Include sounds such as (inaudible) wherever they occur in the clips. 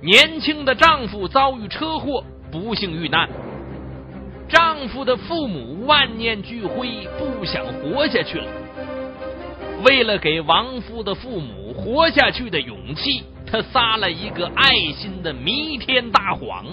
年轻的丈夫遭遇车祸，不幸遇难。丈夫的父母万念俱灰，不想活下去了。为了给亡夫的父母活下去的勇气，她撒了一个爱心的弥天大谎。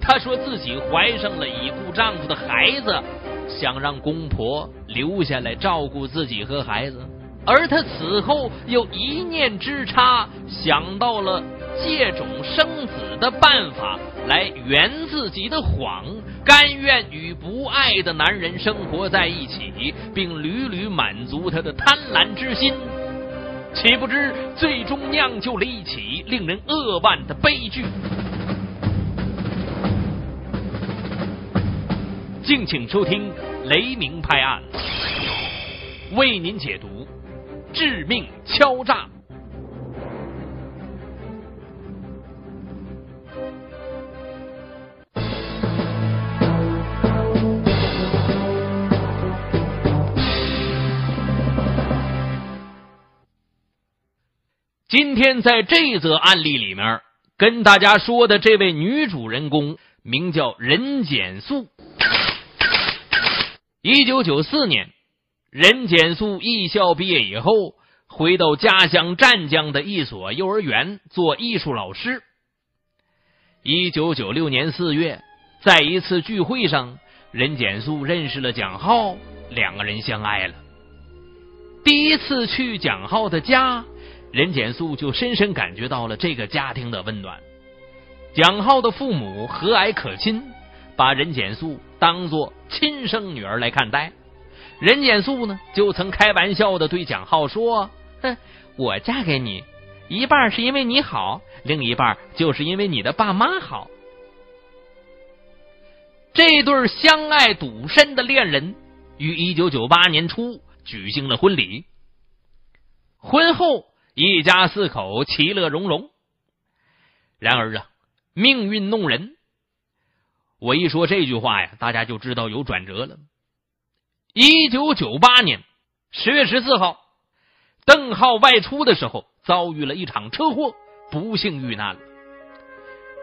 她说自己怀上了已故丈夫的孩子，想让公婆留下来照顾自己和孩子。而他此后又一念之差，想到了借种生子的办法来圆自己的谎，甘愿与不爱的男人生活在一起，并屡屡满足他的贪婪之心。岂不知最终酿就了一起令人扼腕的悲剧。敬请收听《雷鸣拍案》，为您解读。致命敲诈。今天在这则案例里面，跟大家说的这位女主人公名叫任简素。一九九四年。任简素艺校毕业以后，回到家乡湛江的一所幼儿园做艺术老师。一九九六年四月，在一次聚会上，任简素认识了蒋浩，两个人相爱了。第一次去蒋浩的家，任简素就深深感觉到了这个家庭的温暖。蒋浩的父母和蔼可亲，把任简素当做亲生女儿来看待。任简素呢，就曾开玩笑的对蒋浩说：“哼，我嫁给你，一半是因为你好，另一半就是因为你的爸妈好。”这对相爱笃深的恋人于一九九八年初举行了婚礼。婚后，一家四口其乐融融。然而啊，命运弄人。我一说这句话呀，大家就知道有转折了。一九九八年十月十四号，邓浩外出的时候遭遇了一场车祸，不幸遇难了。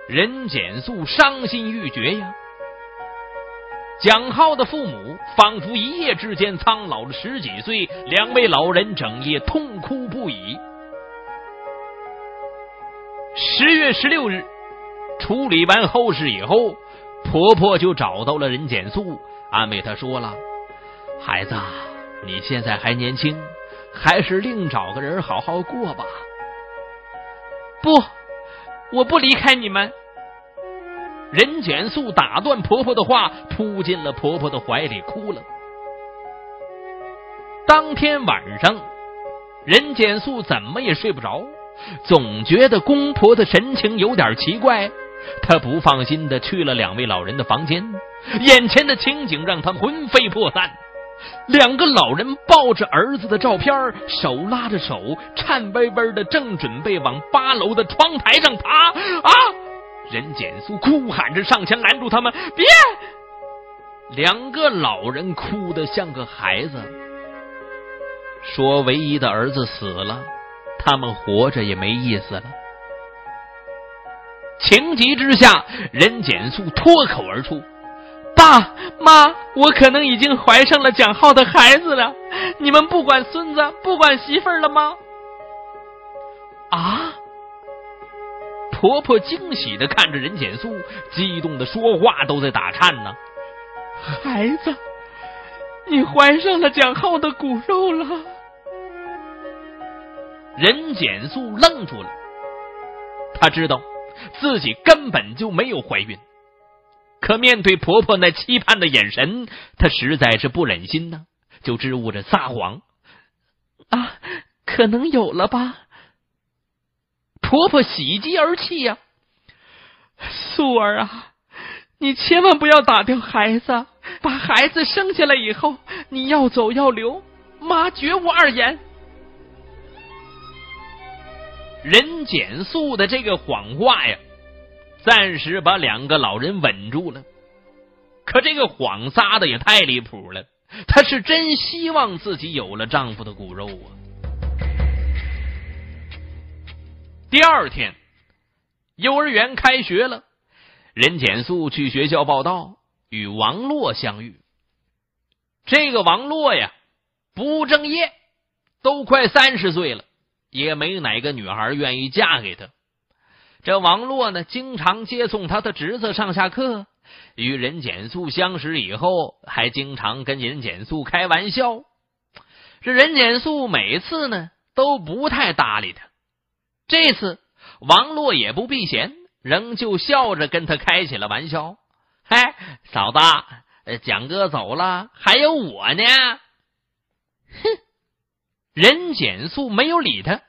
任简素伤心欲绝呀。蒋浩的父母仿佛一夜之间苍老了十几岁，两位老人整夜痛哭不已。十月十六日，处理完后事以后，婆婆就找到了任简素，安慰她说了。孩子，你现在还年轻，还是另找个人好好过吧。不，我不离开你们。任简素打断婆婆的话，扑进了婆婆的怀里，哭了。当天晚上，任简素怎么也睡不着，总觉得公婆的神情有点奇怪。她不放心的去了两位老人的房间，眼前的情景让她魂飞魄散。两个老人抱着儿子的照片，手拉着手，颤巍巍的，正准备往八楼的窗台上爬。啊！任简素哭喊着上前拦住他们：“别！”两个老人哭得像个孩子，说：“唯一的儿子死了，他们活着也没意思了。”情急之下，任简素脱口而出。爸妈，我可能已经怀上了蒋浩的孩子了。你们不管孙子，不管媳妇儿了吗？啊！婆婆惊喜的看着任简素，激动的说话都在打颤呢。孩子，你怀上了蒋浩的骨肉了。任简素愣住了，她知道自己根本就没有怀孕。可面对婆婆那期盼的眼神，她实在是不忍心呢，就支吾着撒谎：“啊，可能有了吧。”婆婆喜极而泣呀：“素儿啊，你千万不要打掉孩子，把孩子生下来以后，你要走要留，妈绝无二言。”任简素的这个谎话呀。暂时把两个老人稳住了，可这个谎撒的也太离谱了。她是真希望自己有了丈夫的骨肉啊！第二天，幼儿园开学了，任简素去学校报道，与王洛相遇。这个王洛呀，不务正业，都快三十岁了，也没哪个女孩愿意嫁给他。这王洛呢，经常接送他的侄子上下课，与任简素相识以后，还经常跟任简素开玩笑。这任简素每次呢都不太搭理他，这次王洛也不避嫌，仍旧笑着跟他开起了玩笑。嗨，嫂子，蒋哥走了，还有我呢。哼，任简素没有理他，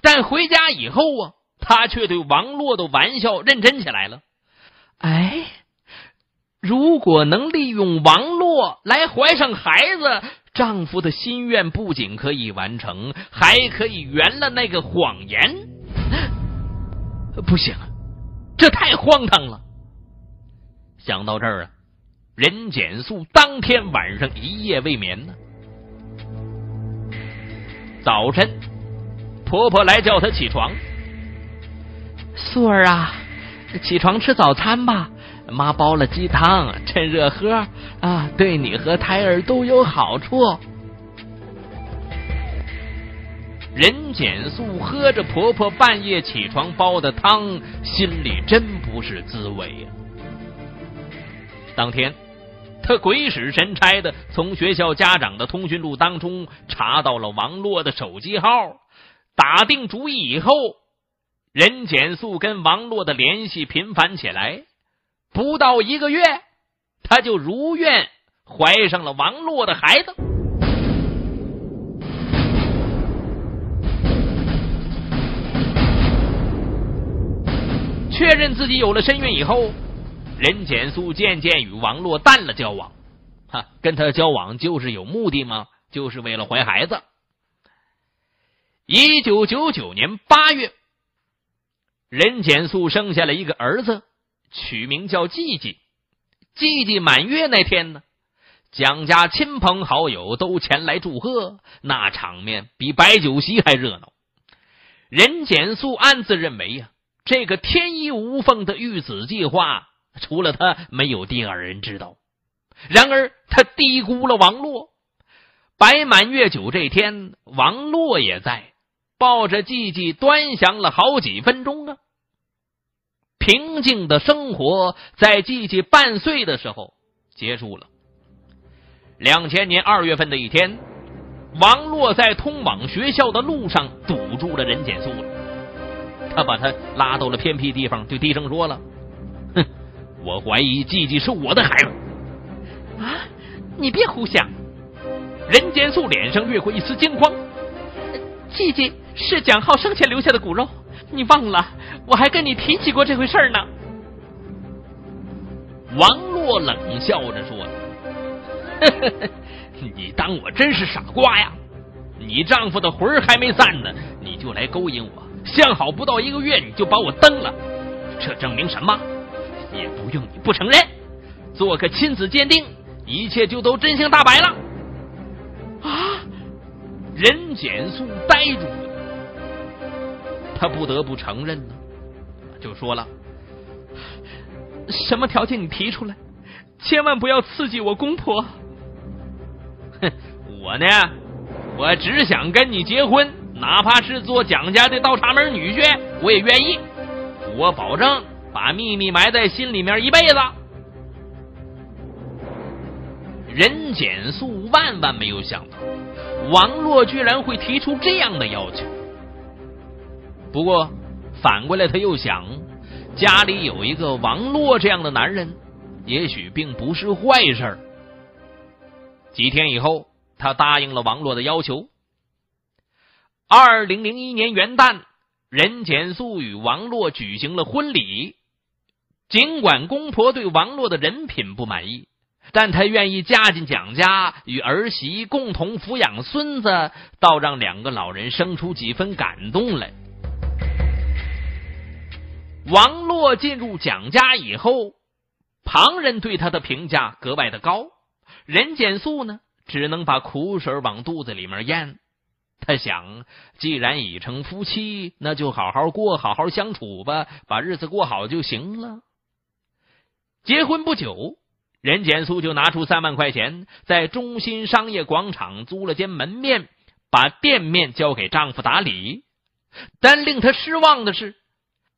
但回家以后啊。他却对王洛的玩笑认真起来了。哎，如果能利用王洛来怀上孩子，丈夫的心愿不仅可以完成，还可以圆了那个谎言。不行，这太荒唐了。想到这儿啊，任简素当天晚上一夜未眠呢。早晨，婆婆来叫她起床。素儿啊，起床吃早餐吧。妈煲了鸡汤，趁热喝啊，对你和胎儿都有好处。任简素喝着婆婆半夜起床煲的汤，心里真不是滋味呀。当天，他鬼使神差的从学校家长的通讯录当中查到了王洛的手机号，打定主意以后。任简素跟王洛的联系频繁起来，不到一个月，他就如愿怀上了王洛的孩子。确认自己有了身孕以后，任简素渐渐与王洛淡了交往。哈，跟他交往就是有目的吗？就是为了怀孩子。一九九九年八月。任简素生下了一个儿子，取名叫季季。季季满月那天呢，蒋家亲朋好友都前来祝贺，那场面比摆酒席还热闹。任简素暗自认为呀，这个天衣无缝的育子计划，除了他，没有第二人知道。然而他低估了王洛。摆满月酒这天，王洛也在。抱着季季端详了好几分钟啊！平静的生活在季季半岁的时候结束了。两千年二月份的一天，王洛在通往学校的路上堵住了任简素了。他把他拉到了偏僻地方，就低声说了：“哼，我怀疑季季是我的孩子。”啊！你别胡想！任简素脸上掠过一丝惊慌。季季。是蒋浩生前留下的骨肉，你忘了？我还跟你提起过这回事呢。王洛冷笑着说：“呵呵你当我真是傻瓜呀？你丈夫的魂儿还没散呢，你就来勾引我？相好不到一个月，你就把我蹬了，这证明什么？也不用你不承认，做个亲子鉴定，一切就都真相大白了。”任简素呆住了。他不得不承认呢，就说了：“什么条件你提出来，千万不要刺激我公婆。”哼，我呢，我只想跟你结婚，哪怕是做蒋家的倒插门女婿，我也愿意。我保证把秘密埋在心里面一辈子。任简素万万没有想到，王洛居然会提出这样的要求。不过，反过来他又想，家里有一个王洛这样的男人，也许并不是坏事。几天以后，他答应了王洛的要求。二零零一年元旦，任简素与王洛举行了婚礼。尽管公婆对王洛的人品不满意，但他愿意嫁进蒋家，与儿媳共同抚养孙子，倒让两个老人生出几分感动来。王洛进入蒋家以后，旁人对他的评价格外的高。任简素呢，只能把苦水往肚子里面咽。他想，既然已成夫妻，那就好好过，好好相处吧，把日子过好就行了。结婚不久，任简素就拿出三万块钱，在中心商业广场租了间门面，把店面交给丈夫打理。但令她失望的是，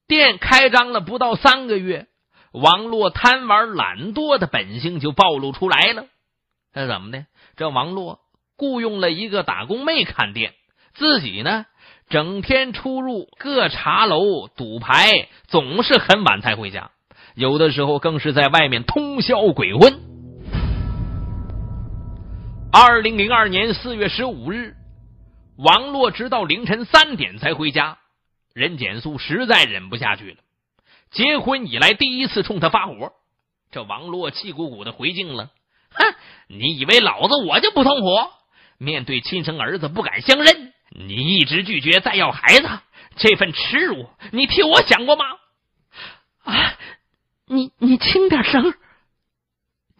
店开张了不到三个月，王洛贪玩懒惰的本性就暴露出来了。那怎么的？这王洛。雇佣了一个打工妹看店，自己呢整天出入各茶楼赌牌，总是很晚才回家，有的时候更是在外面通宵鬼混。二零零二年四月十五日，王洛直到凌晨三点才回家，任简素实在忍不下去了，结婚以来第一次冲他发火。这王洛气鼓鼓的回敬了：“哼，你以为老子我就不同火？”面对亲生儿子不敢相认，你一直拒绝再要孩子，这份耻辱你替我想过吗？啊，你你轻点声。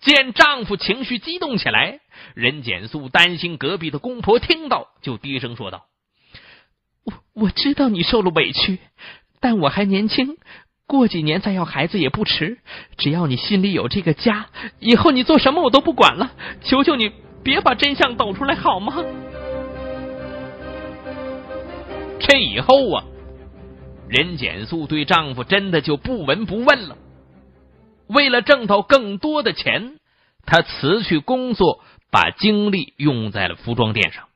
见丈夫情绪激动起来，任简素担心隔壁的公婆听到，就低声说道：“我我知道你受了委屈，但我还年轻，过几年再要孩子也不迟。只要你心里有这个家，以后你做什么我都不管了。求求你。”别把真相抖出来好吗？这以后啊，任简素对丈夫真的就不闻不问了。为了挣到更多的钱，他辞去工作，把精力用在了服装店上。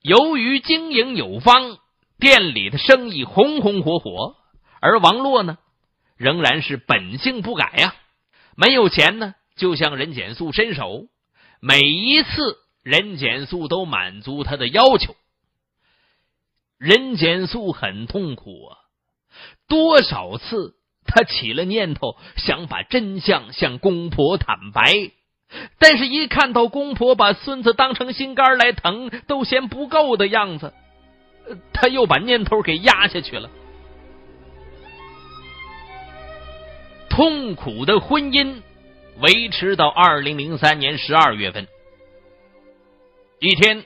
由于经营有方，店里的生意红红火火，而王洛呢，仍然是本性不改呀。没有钱呢，就向任简素伸手。每一次，任简素都满足他的要求。任简素很痛苦啊！多少次，他起了念头想把真相向公婆坦白，但是，一看到公婆把孙子当成心肝来疼，都嫌不够的样子，他又把念头给压下去了。痛苦的婚姻。维持到二零零三年十二月份，一天，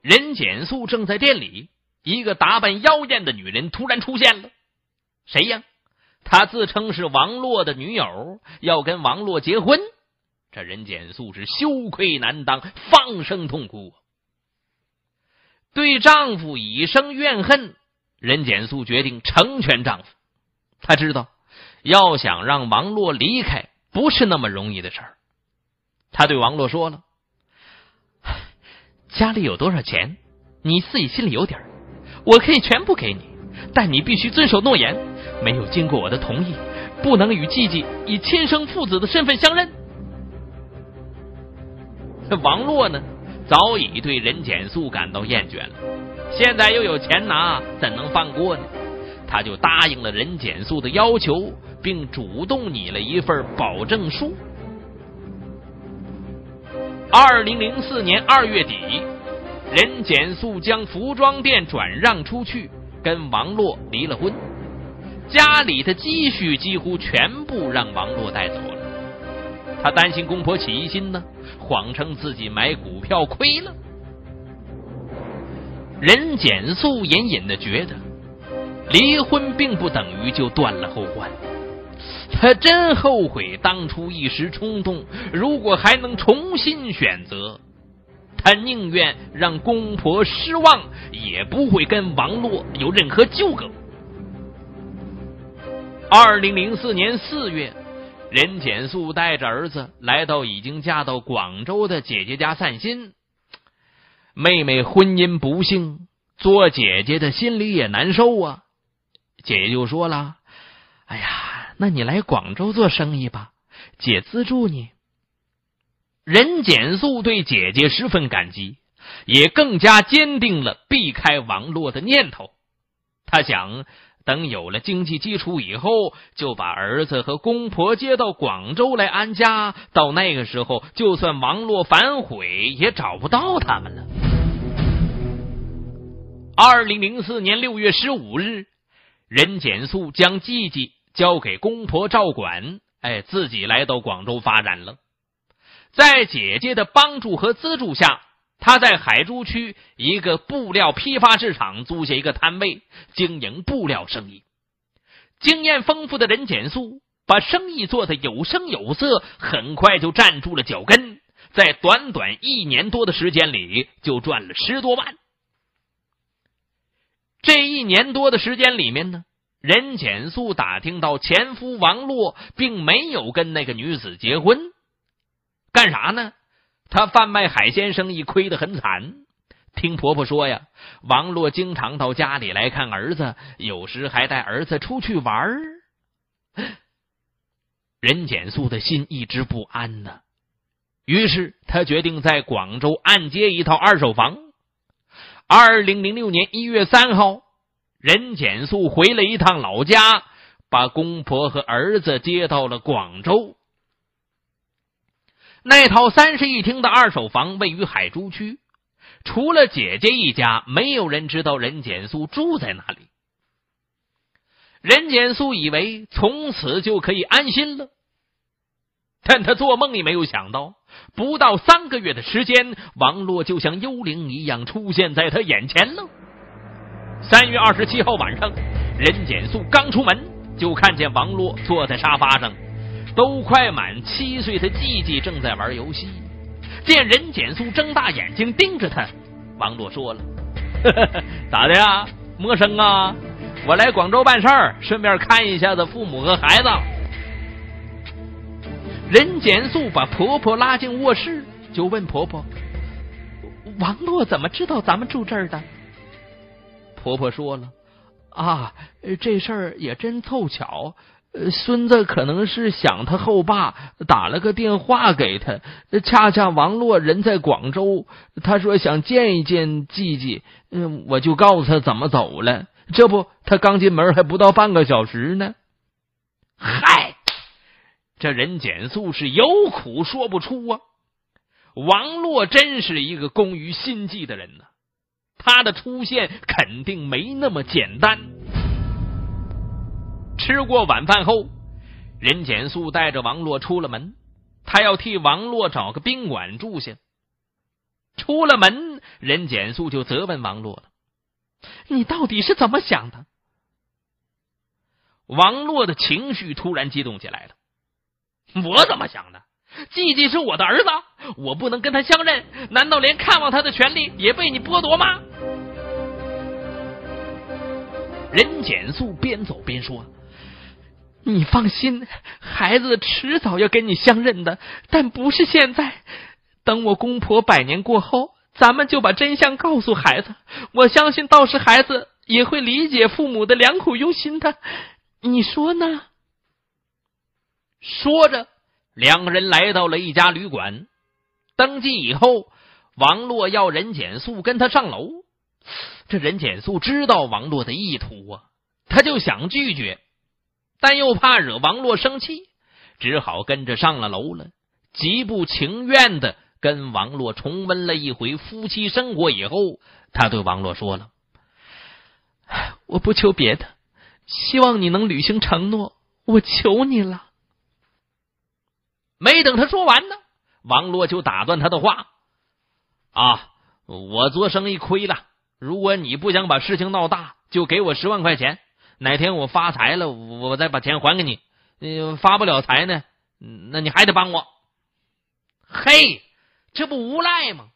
任简素正在店里，一个打扮妖艳的女人突然出现了。谁呀？她自称是王洛的女友，要跟王洛结婚。这任简素是羞愧难当，放声痛哭，对丈夫以生怨恨。任简素决定成全丈夫。她知道，要想让王洛离开。不是那么容易的事儿。他对王洛说了：“家里有多少钱，你自己心里有底儿。我可以全部给你，但你必须遵守诺言，没有经过我的同意，不能与季季以亲生父子的身份相认。”王洛呢，早已对任简素感到厌倦了，现在又有钱拿，怎能放过呢？他就答应了任简素的要求。并主动拟了一份保证书。二零零四年二月底，任简素将服装店转让出去，跟王洛离了婚。家里的积蓄几乎全部让王洛带走了。他担心公婆起疑心呢，谎称自己买股票亏了。任简素隐隐的觉得，离婚并不等于就断了后患。他真后悔当初一时冲动，如果还能重新选择，他宁愿让公婆失望，也不会跟王洛有任何纠葛。二零零四年四月，任简素带着儿子来到已经嫁到广州的姐姐家散心。妹妹婚姻不幸，做姐姐的心里也难受啊。姐姐就说了：“哎呀。”那你来广州做生意吧，姐资助你。任简素对姐姐十分感激，也更加坚定了避开王洛的念头。他想，等有了经济基础以后，就把儿子和公婆接到广州来安家。到那个时候，就算王洛反悔，也找不到他们了。二零零四年六月十五日，任简素将季季。交给公婆照管，哎，自己来到广州发展了。在姐姐的帮助和资助下，他在海珠区一个布料批发市场租下一个摊位，经营布料生意。经验丰富的任简素把生意做得有声有色，很快就站住了脚跟，在短短一年多的时间里就赚了十多万。这一年多的时间里面呢，任简素打听到前夫王洛并没有跟那个女子结婚，干啥呢？他贩卖海鲜生意亏得很惨，听婆婆说呀，王洛经常到家里来看儿子，有时还带儿子出去玩儿。任简素的心一直不安呢，于是他决定在广州按揭一套二手房。二零零六年一月三号，任简素回了一趟老家，把公婆和儿子接到了广州。那套三室一厅的二手房位于海珠区，除了姐姐一家，没有人知道任简素住在哪里。任简素以为从此就可以安心了，但他做梦也没有想到，不到三个月的时间，王洛就像幽灵一样出现在他眼前了。三月二十七号晚上，任简素刚出门，就看见王洛坐在沙发上。都快满七岁的季季正在玩游戏，见任简素睁大眼睛盯着他，王洛说了：“ (laughs) 咋的呀，陌生啊？我来广州办事儿，顺便看一下子父母和孩子。”任简素把婆婆拉进卧室，就问婆婆：“王洛怎么知道咱们住这儿的？”婆婆说了：“啊，这事儿也真凑巧。”呃，孙子可能是想他后爸，打了个电话给他。恰恰王洛人在广州，他说想见一见季季，嗯，我就告诉他怎么走了。这不，他刚进门还不到半个小时呢。嗨，这人简素是有苦说不出啊。王洛真是一个工于心计的人呢，他的出现肯定没那么简单。吃过晚饭后，任简素带着王洛出了门，他要替王洛找个宾馆住下。出了门，任简素就责问王洛了：“你到底是怎么想的？”王洛的情绪突然激动起来了：“我怎么想的？季季是我的儿子，我不能跟他相认，难道连看望他的权利也被你剥夺吗？”任简素边走边说。你放心，孩子迟早要跟你相认的，但不是现在。等我公婆百年过后，咱们就把真相告诉孩子。我相信到时孩子也会理解父母的良苦用心的。你说呢？说着，两个人来到了一家旅馆。登记以后，王洛要任简素跟他上楼。这任简素知道王洛的意图啊，他就想拒绝。但又怕惹王洛生气，只好跟着上了楼了。极不情愿的跟王洛重温了一回夫妻生活以后，他对王洛说了：“我不求别的，希望你能履行承诺，我求你了。”没等他说完呢，王洛就打断他的话：“啊，我做生意亏了，如果你不想把事情闹大，就给我十万块钱。”哪天我发财了，我再把钱还给你。嗯，发不了财呢，那你还得帮我。嘿，这不无赖吗？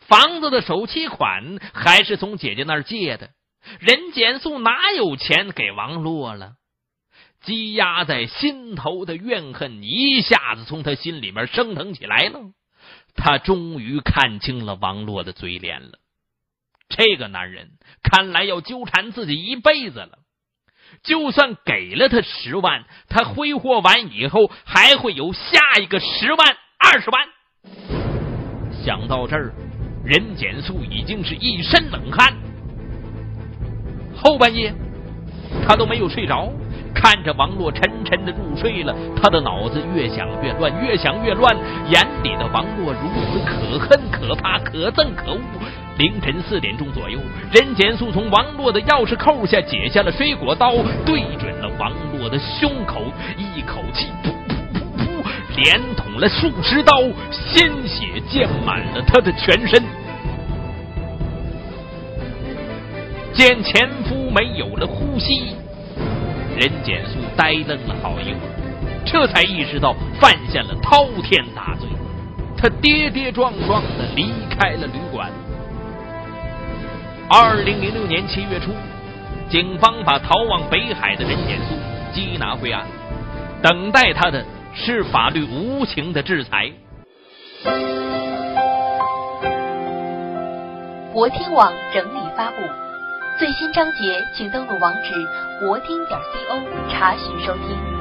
房子的首期款还是从姐姐那儿借的，任简素哪有钱给王洛了？积压在心头的怨恨一下子从他心里面升腾起来了。他终于看清了王洛的嘴脸了。这个男人看来要纠缠自己一辈子了。就算给了他十万，他挥霍完以后还会有下一个十万、二十万。想到这儿，任简素已经是一身冷汗。后半夜，他都没有睡着，看着王洛沉沉的入睡了，他的脑子越想越乱，越想越乱，眼里的王洛如此可恨、可怕、可憎、可恶。凌晨四点钟左右，任简素从王洛的钥匙扣下解下了水果刀，对准了王洛的胸口，一口气噗噗噗噗连捅了数十刀，鲜血溅满了他的全身。见前夫没有了呼吸，任简素呆愣了好一会儿，这才意识到犯下了滔天大罪。他跌跌撞撞的离开了旅馆。二零零六年七月初，警方把逃往北海的任简素缉拿归案，等待他的是法律无情的制裁。博听网整理发布，最新章节请登录网址博听点 co 查询收听。